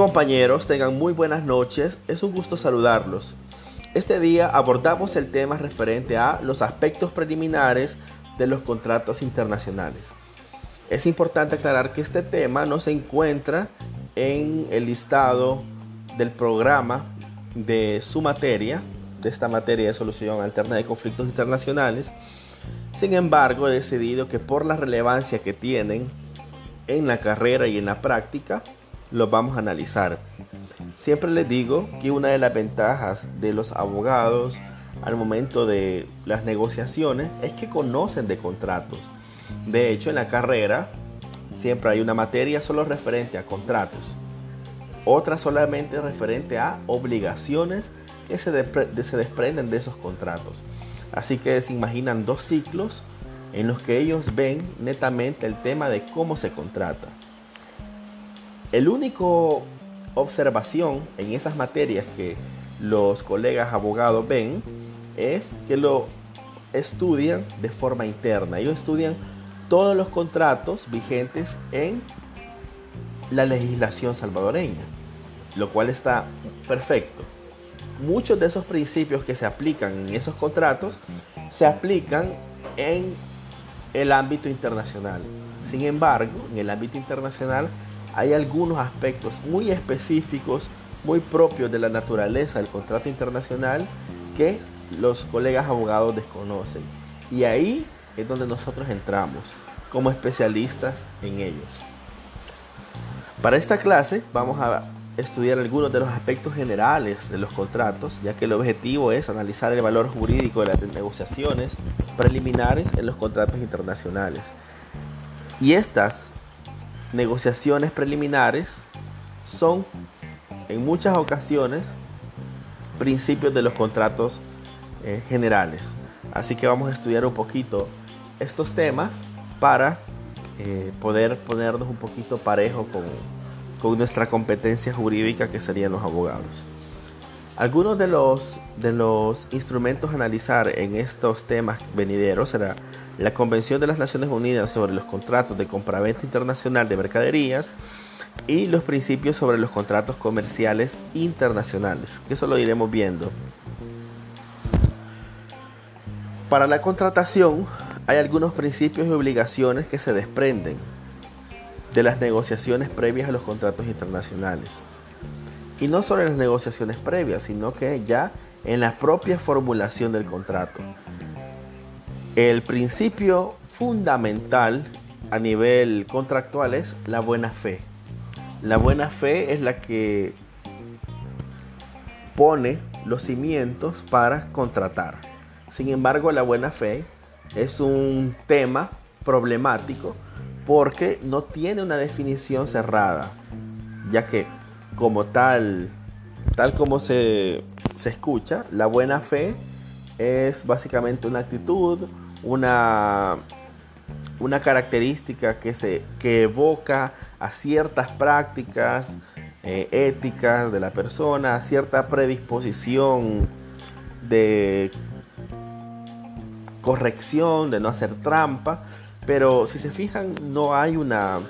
Compañeros, tengan muy buenas noches. Es un gusto saludarlos. Este día abordamos el tema referente a los aspectos preliminares de los contratos internacionales. Es importante aclarar que este tema no se encuentra en el listado del programa de su materia, de esta materia de solución alterna de conflictos internacionales. Sin embargo, he decidido que por la relevancia que tienen en la carrera y en la práctica, los vamos a analizar. Siempre les digo que una de las ventajas de los abogados al momento de las negociaciones es que conocen de contratos. De hecho, en la carrera siempre hay una materia solo referente a contratos, otra solamente referente a obligaciones que se, se desprenden de esos contratos. Así que se imaginan dos ciclos en los que ellos ven netamente el tema de cómo se contrata. El único observación en esas materias que los colegas abogados ven es que lo estudian de forma interna. Ellos estudian todos los contratos vigentes en la legislación salvadoreña, lo cual está perfecto. Muchos de esos principios que se aplican en esos contratos se aplican en el ámbito internacional. Sin embargo, en el ámbito internacional hay algunos aspectos muy específicos, muy propios de la naturaleza del contrato internacional que los colegas abogados desconocen. Y ahí es donde nosotros entramos como especialistas en ellos. Para esta clase vamos a estudiar algunos de los aspectos generales de los contratos, ya que el objetivo es analizar el valor jurídico de las negociaciones preliminares en los contratos internacionales. Y estas negociaciones preliminares son en muchas ocasiones principios de los contratos eh, generales. Así que vamos a estudiar un poquito estos temas para eh, poder ponernos un poquito parejo con, con nuestra competencia jurídica que serían los abogados. Algunos de los, de los instrumentos a analizar en estos temas venideros será la Convención de las Naciones Unidas sobre los contratos de compraventa internacional de mercaderías y los principios sobre los contratos comerciales internacionales, eso lo iremos viendo. Para la contratación hay algunos principios y obligaciones que se desprenden de las negociaciones previas a los contratos internacionales. Y no solo en las negociaciones previas, sino que ya en la propia formulación del contrato. El principio fundamental a nivel contractual es la buena fe. La buena fe es la que pone los cimientos para contratar. Sin embargo, la buena fe es un tema problemático porque no tiene una definición cerrada, ya que como tal, tal como se, escucha, la buena fe es básicamente una actitud, una, una característica que, se, que evoca a ciertas prácticas eh, éticas de la persona, a cierta predisposición de corrección, de no hacer trampa, pero si se fijan no hay una,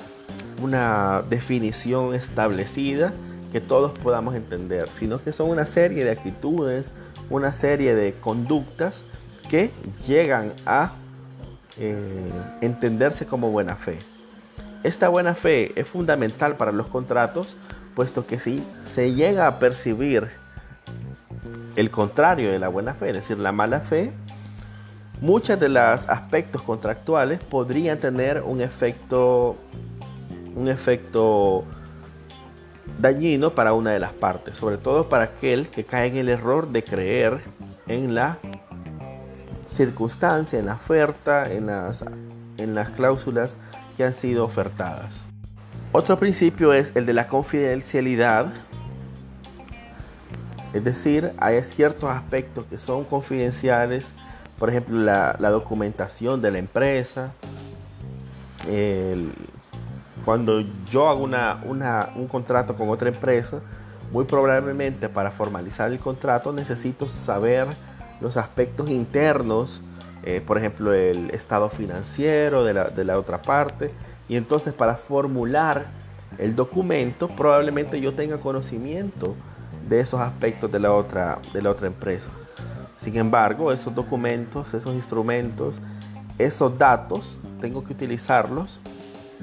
una definición establecida que todos podamos entender, sino que son una serie de actitudes, una serie de conductas que llegan a eh, entenderse como buena fe. Esta buena fe es fundamental para los contratos, puesto que si se llega a percibir el contrario de la buena fe, es decir, la mala fe, muchos de los aspectos contractuales podrían tener un efecto, un efecto dañino para una de las partes, sobre todo para aquel que cae en el error de creer en la circunstancia, en la oferta, en las, en las cláusulas que han sido ofertadas. Otro principio es el de la confidencialidad, es decir, hay ciertos aspectos que son confidenciales, por ejemplo, la, documentación de la empresa, cuando yo hago un contrato con otra empresa, muy probablemente para formalizar el contrato necesito saber los aspectos internos, eh, por ejemplo, el estado financiero de la, otra parte. Y entonces para formular el documento, probablemente yo tenga conocimiento de esos aspectos de la otra, de la otra empresa. Sin embargo, esos documentos, esos instrumentos, esos datos, tengo que utilizarlos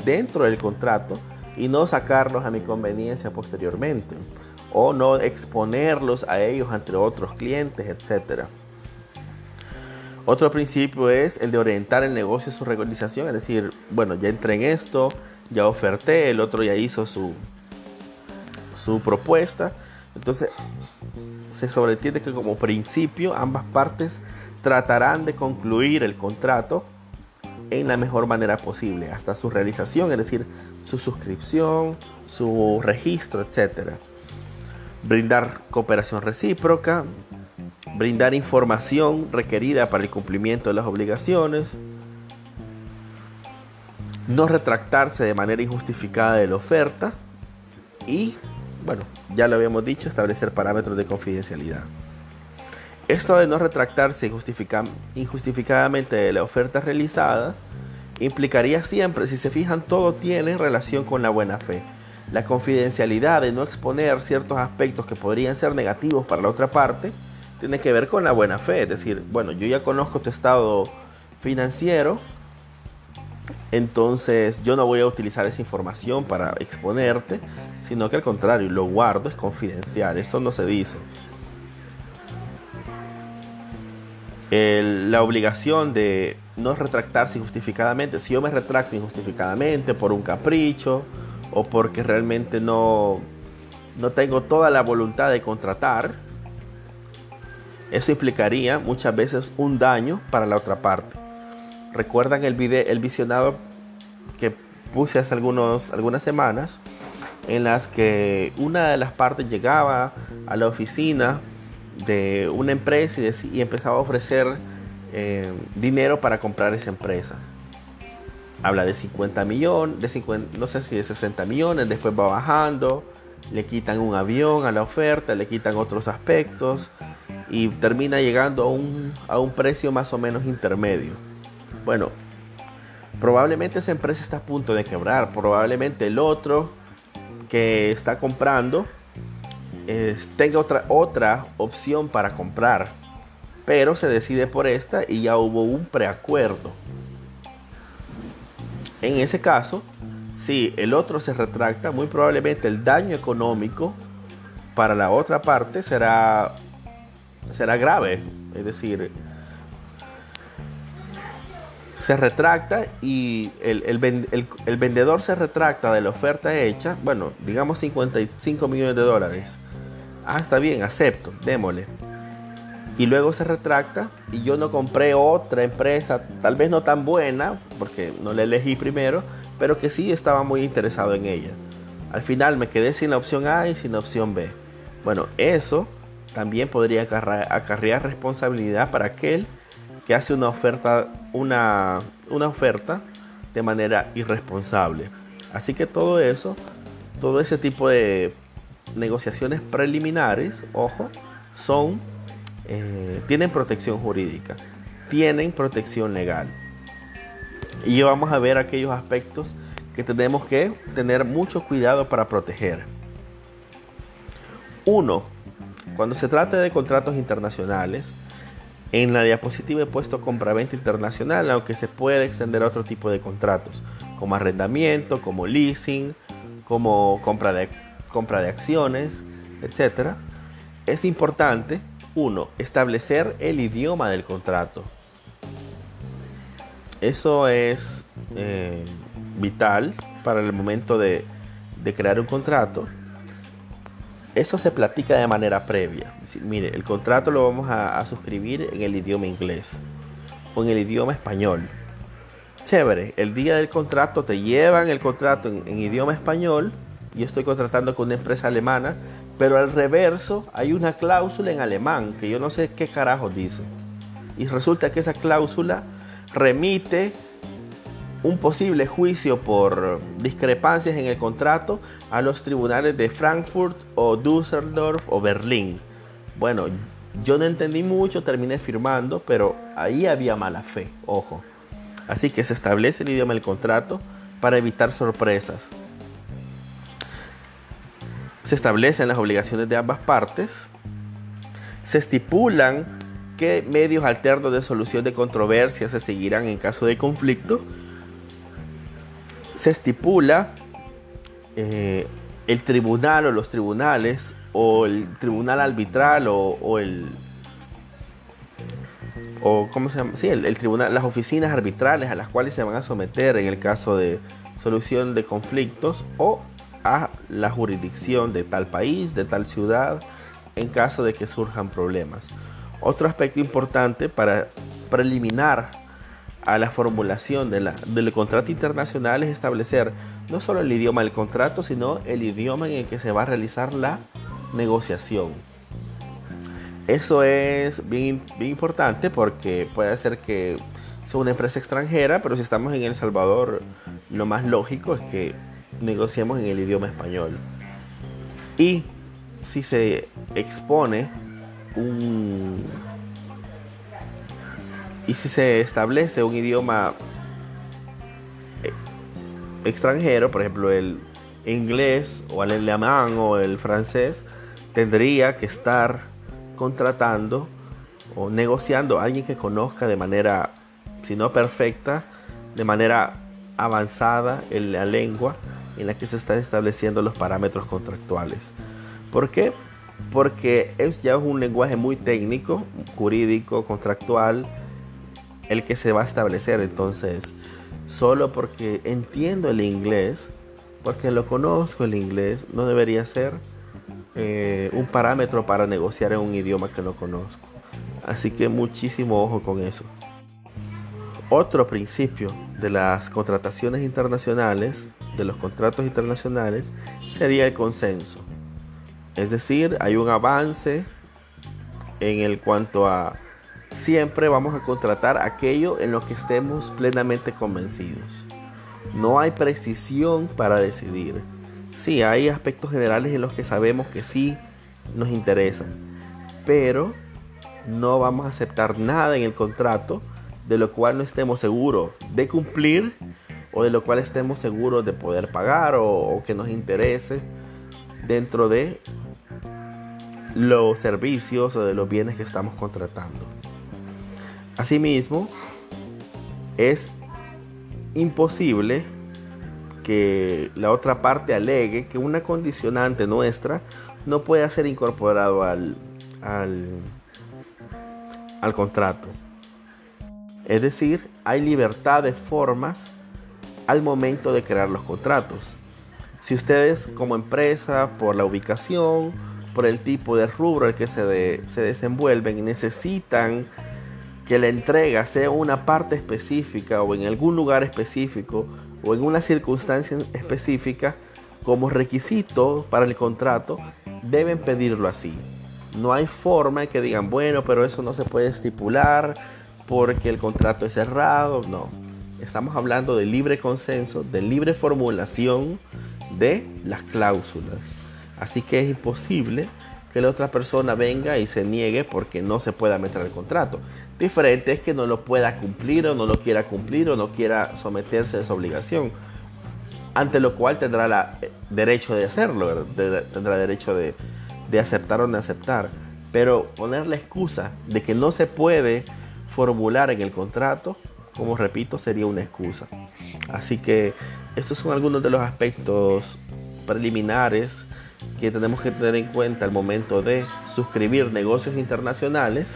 dentro del contrato y no sacarlos a mi conveniencia posteriormente o no exponerlos a ellos ante otros clientes, etc. Otro principio es el de orientar el negocio a su regularización, es decir, bueno, ya entré en esto, ya oferté, el otro ya hizo su, su propuesta. Entonces, se sobreentiende que como principio ambas partes tratarán de concluir el contrato en la mejor manera posible, hasta su realización, es decir, su suscripción, su registro, etc. Brindar cooperación recíproca, brindar información requerida para el cumplimiento de las obligaciones, no retractarse de manera injustificada de la oferta y, bueno, ya lo habíamos dicho, establecer parámetros de confidencialidad. Esto de no retractarse injustificadamente de la oferta realizada implicaría siempre, si se fijan, todo tiene relación con la buena fe. La confidencialidad de no exponer ciertos aspectos que podrían ser negativos para la otra parte tiene que ver con la buena fe. Es decir, bueno, yo ya conozco tu estado financiero, entonces yo no voy a utilizar esa información para exponerte, sino que al contrario, lo guardo, es confidencial, eso no se dice. la obligación de no retractarse injustificadamente, si yo me retracto injustificadamente por un capricho o porque realmente no, no tengo toda la voluntad de contratar, eso implicaría muchas veces un daño para la otra parte. ¿Recuerdan el, video, el visionado que puse hace algunos, algunas semanas? En las que una de las partes llegaba a la oficina de una empresa y, empezaba a ofrecer eh, dinero para comprar esa empresa. Habla de 50 millones, de 50, no sé si de 60 millones, después va bajando, le quitan un avión a la oferta, le quitan otros aspectos y termina llegando a un, a un precio más o menos intermedio. Bueno, probablemente esa empresa está a punto de quebrar, probablemente el otro que está comprando tenga otra, otra opción para comprar, pero se decide por esta y ya hubo un preacuerdo. En ese caso, si el otro se retracta, muy probablemente el daño económico para la otra parte será, será grave. Es decir, se retracta y el, vendedor se retracta de la oferta hecha, bueno, digamos 55 millones de dólares. Ah, está bien, acepto, démosle. Y luego se retracta y yo no compré otra empresa, tal vez no tan buena, porque no la elegí primero, pero que sí estaba muy interesado en ella. Al final me quedé sin la opción A y sin la opción B. Bueno, eso también podría acarrear responsabilidad para aquel que hace una oferta, una, una oferta de manera irresponsable. Así que todo eso, todo ese tipo de negociaciones preliminares, ojo, son, eh, tienen protección jurídica, tienen protección legal. Y vamos a ver aquellos aspectos que tenemos que tener mucho cuidado para proteger. Uno, cuando se trata de contratos internacionales, en la diapositiva he puesto compra-venta internacional, aunque se puede extender a otro tipo de contratos, como arrendamiento, como leasing, como compra de, compra de acciones, etc. Es importante, uno, establecer el idioma del contrato. Eso es eh, vital para el momento de, de crear un contrato eso se platica de manera previa. mire, el contrato lo vamos a, suscribir en el idioma inglés o en el idioma español. Chévere, el día del contrato te llevan el contrato en, en idioma español. Yo estoy contratando con una empresa alemana, pero al reverso hay una cláusula en alemán que yo no sé qué carajo dice. Y resulta que esa cláusula remite un posible juicio por discrepancias en el contrato a los tribunales de Frankfurt o Düsseldorf o Berlín. Bueno, yo no entendí mucho, terminé firmando, pero ahí había mala fe, ojo. Así que se establece el idioma del contrato para evitar sorpresas. se establecen las obligaciones de ambas partes, se estipulan qué medios alternos de solución de controversias se seguirán en caso de conflicto, se estipula eh, el tribunal o los tribunales o el tribunal arbitral o, el o cómo se llama sí el, tribunal las oficinas arbitrales a las cuales se van a someter en el caso de solución de conflictos o a la jurisdicción de tal país de tal ciudad en caso de que surjan problemas. Otro aspecto importante para preliminar a la formulación de la, del contrato internacional es establecer no solo el idioma del contrato, sino el idioma en el que se va a realizar la negociación. Eso es bien, bien importante porque puede ser que sea una empresa extranjera, pero si estamos en El Salvador, lo más lógico es que negociemos en el idioma español. Y si se expone un y si se establece un idioma eh, extranjero, por ejemplo el inglés o el alemán o el francés, tendría que estar contratando o negociando alguien que conozca de manera, si no perfecta, de manera avanzada en la lengua en la que se están estableciendo los parámetros contractuales. ¿Por qué? Porque es ya un lenguaje muy técnico, jurídico, contractual, el que se va a establecer. Entonces, solo porque entiendo el inglés, porque lo conozco el inglés, no debería ser eh, un parámetro para negociar en un idioma que no conozco. Así que muchísimo ojo con eso. Otro principio de las contrataciones internacionales, de los contratos internacionales, sería el consenso. Es decir, hay un avance en el cuanto a siempre vamos a contratar aquello en lo que estemos plenamente convencidos. No hay precisión para decidir. Sí, hay aspectos generales en los que sabemos que sí nos interesan, pero no vamos a aceptar nada en el contrato de lo cual no estemos seguros de cumplir o de lo cual estemos seguros de poder pagar o, o que nos interese dentro de los servicios o de los bienes que estamos contratando. Asimismo, es imposible que la otra parte alegue que una condicionante nuestra no pueda ser incorporado al, al, contrato. Es decir, hay libertad de formas al momento de crear los contratos. Si ustedes como empresa, por la ubicación, por el tipo de rubro al que se, se desenvuelven, necesitan que la entrega sea una parte específica o en algún lugar específico o en una circunstancia específica como requisito para el contrato, deben pedirlo así. No hay forma de que digan, bueno, pero eso no se puede estipular porque el contrato es cerrado. No, estamos hablando de libre consenso, de libre formulación de las cláusulas. Así que es imposible que la otra persona venga y se niegue porque no se pueda meter el contrato. Diferente es que no lo pueda cumplir o no lo quiera cumplir o no quiera someterse a esa obligación. Ante lo cual tendrá el eh, derecho de hacerlo, tendrá derecho de, de aceptar o no aceptar. Pero poner la excusa de que no se puede formular en el contrato, como repito, sería una excusa. Así que estos son algunos de los aspectos preliminares que tenemos que tener en cuenta al momento de suscribir negocios internacionales.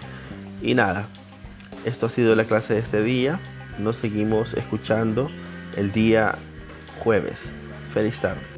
Y nada, esto ha sido la clase de este día. Nos seguimos escuchando el día jueves. Feliz tarde.